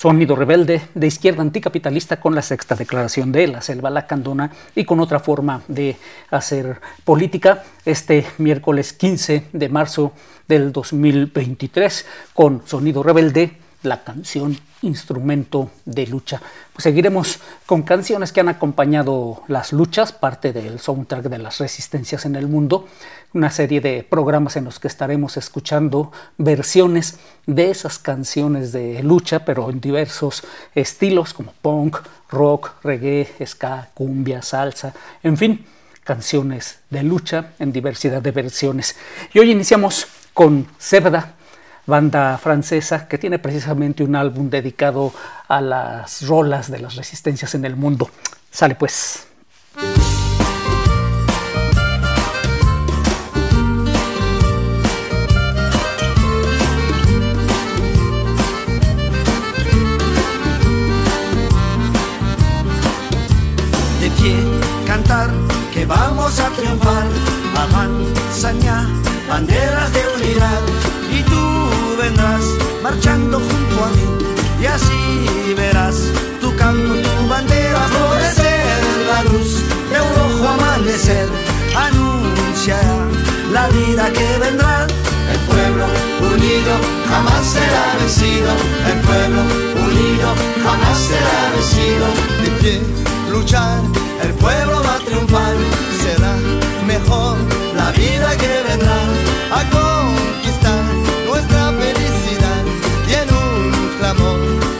Sonido Rebelde de izquierda anticapitalista con la sexta declaración de la selva lacandona y con otra forma de hacer política este miércoles 15 de marzo del 2023 con Sonido Rebelde, la canción instrumento de lucha. Pues seguiremos con canciones que han acompañado las luchas, parte del soundtrack de las resistencias en el mundo, una serie de programas en los que estaremos escuchando versiones de esas canciones de lucha, pero en diversos estilos como punk, rock, reggae, ska, cumbia, salsa, en fin, canciones de lucha en diversidad de versiones. Y hoy iniciamos con Cerda banda francesa que tiene precisamente un álbum dedicado a las rolas de las resistencias en el mundo. Sale pues. De pie, cantar, que vamos a triunfar. Avanzaña, banderas de unidad vendrás marchando junto a mí. Y así verás tu canto, tu bandera florecer, la luz de un rojo amanecer. Anunciará la vida que vendrá. El pueblo unido jamás será vencido, el pueblo unido jamás será vencido. De pie, luchar, el pueblo va a triunfar, será mejor la vida que vendrá un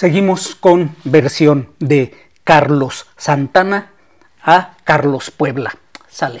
Seguimos con versión de Carlos Santana a Carlos Puebla. Sale.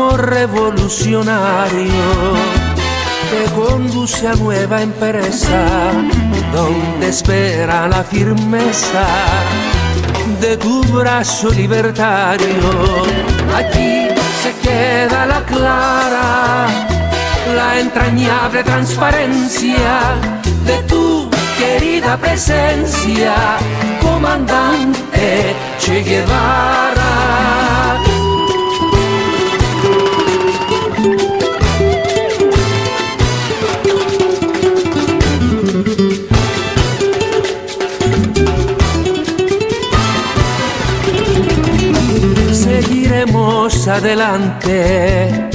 Amor revolucionario te conduce a nueva empresa donde espera la firmeza de tu brazo libertario. Aquí se queda la clara, la entrañable transparencia de tu querida presencia, comandante Che Guevara. Adelante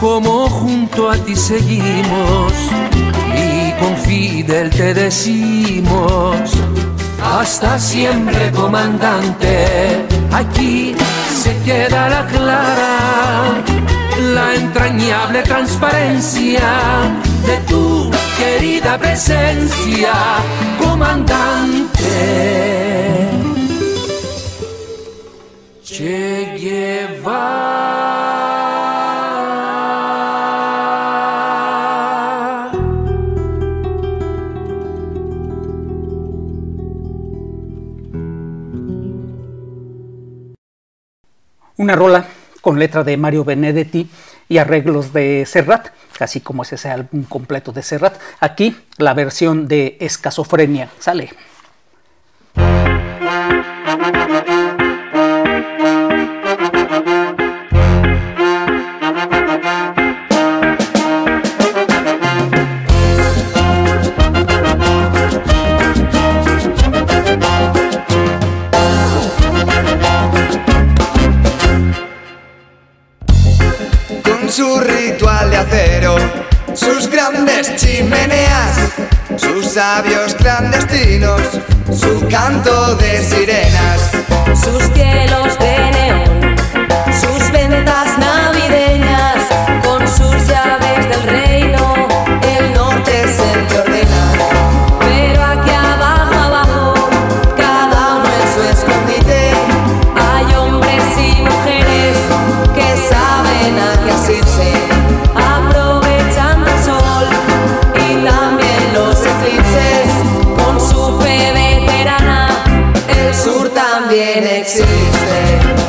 como junto a ti seguimos con Fidel te decimos, hasta siempre comandante, aquí se queda la clara, la entrañable transparencia de tu querida presencia, comandante. Che Guevara. Una rola con letra de Mario Benedetti y arreglos de Serrat, casi como es ese álbum completo de Serrat. Aquí la versión de Escasofrenia sale. Sabios clandestinos, su canto de sirenas, sus cielos de neón, sus ventas navideñas, con sus llaves del reino, the next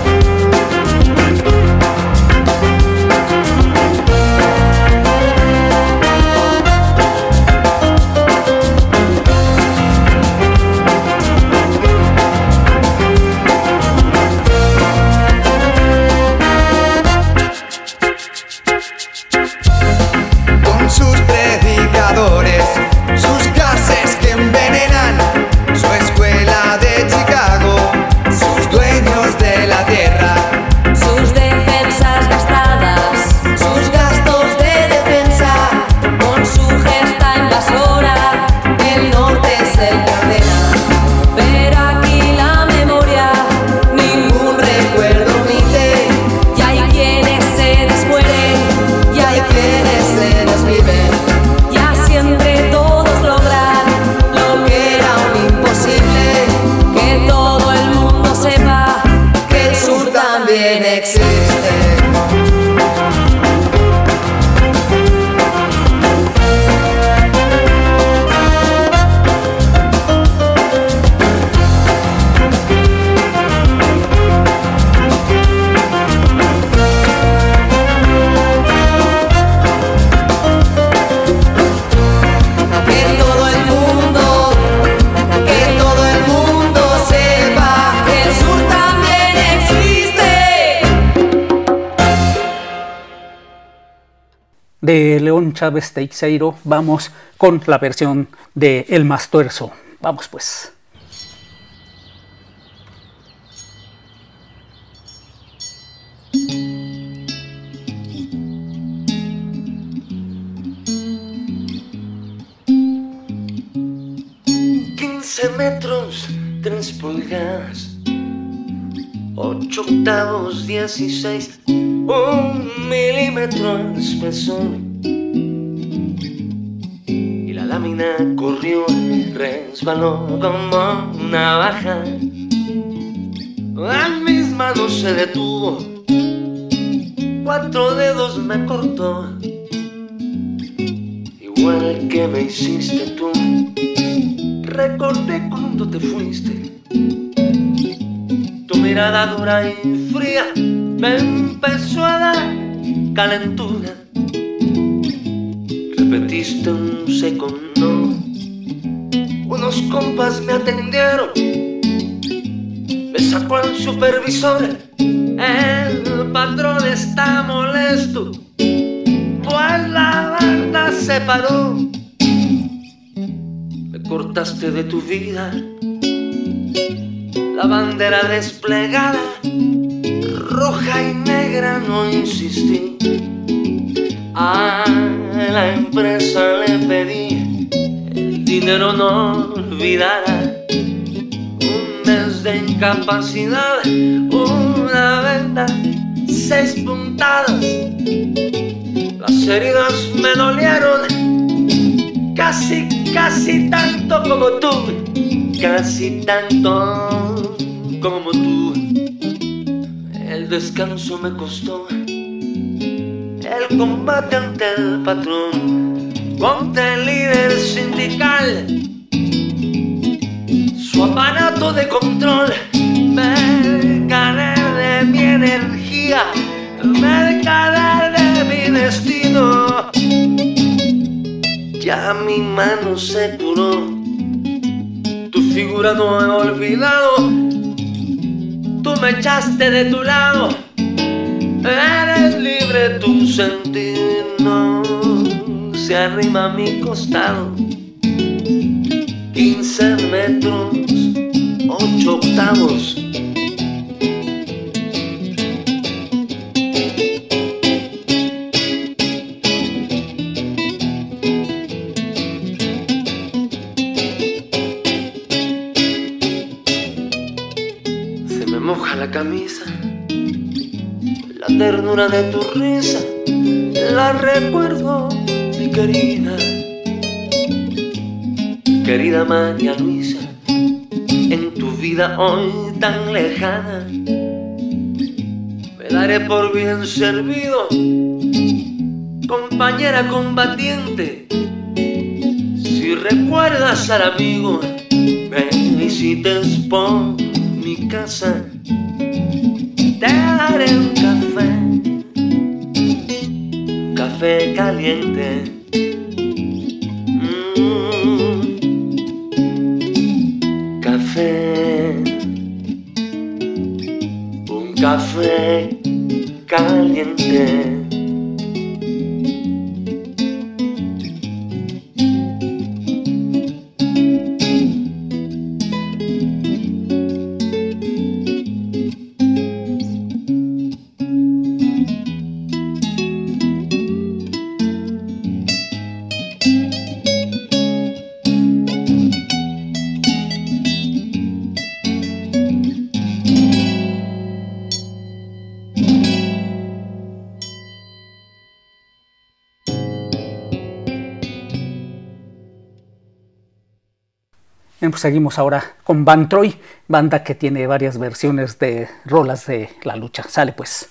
de León Chávez Teixeiro, vamos con la versión de El Mastuerzo. Vamos pues. 15 metros, 3 pulgadas, 8 octavos, 16, un milímetro de espesor. Y la lámina corrió, resbaló como una baja. A mis manos se detuvo, cuatro dedos me cortó, igual que me hiciste tú recordé cuando te fuiste. Mirada dura y fría me empezó a dar calentura. Repetiste un seco no. Unos compas me atendieron. Me sacó el supervisor. El patrón está molesto. Pues la banda se paró cortaste de tu vida la bandera desplegada, roja y negra, no insistí. A la empresa le pedí el dinero no olvidara. Un mes de incapacidad, una venta, seis puntadas. Las heridas me dolieron casi casi tanto como tú, casi tanto como tú. El descanso me costó, el combate ante el patrón, contra el líder sindical, su aparato de control. Me gané de mi energía, me gané de mi destino ya mi mano se curó. Tu figura no he olvidado. Me echaste de tu lado. Eres libre, tu sentir no se arrima a mi costado. 15 metros, 8 octavos de tu risa, la recuerdo, mi querida, querida María Luisa, en tu vida hoy tan lejana, me daré por bien servido, compañera combatiente, si recuerdas al amigo, me visites por mi casa te daré un caliente. Pues seguimos ahora con Van Troy, banda que tiene varias versiones de rolas de la lucha. Sale pues.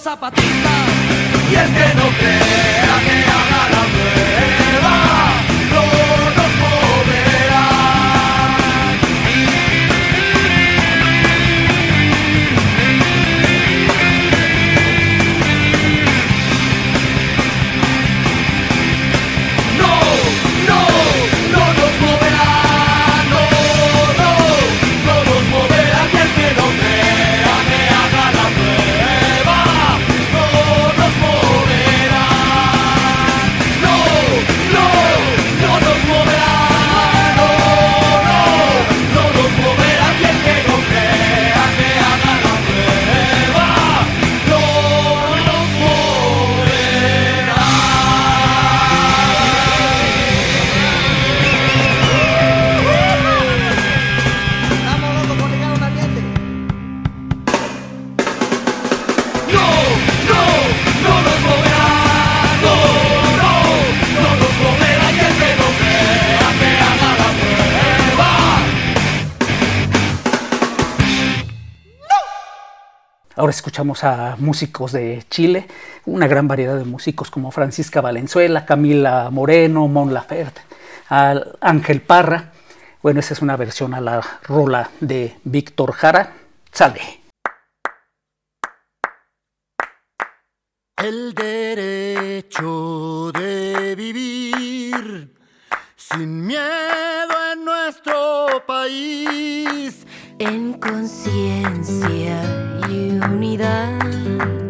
zapatista. Y el que no cree. escuchamos a músicos de Chile, una gran variedad de músicos como Francisca Valenzuela, Camila Moreno, Mon Laferte, al Ángel Parra. Bueno, esa es una versión a la rola de Víctor Jara. Sale. El derecho de vivir sin miedo en nuestro país. En conciencia y unidad.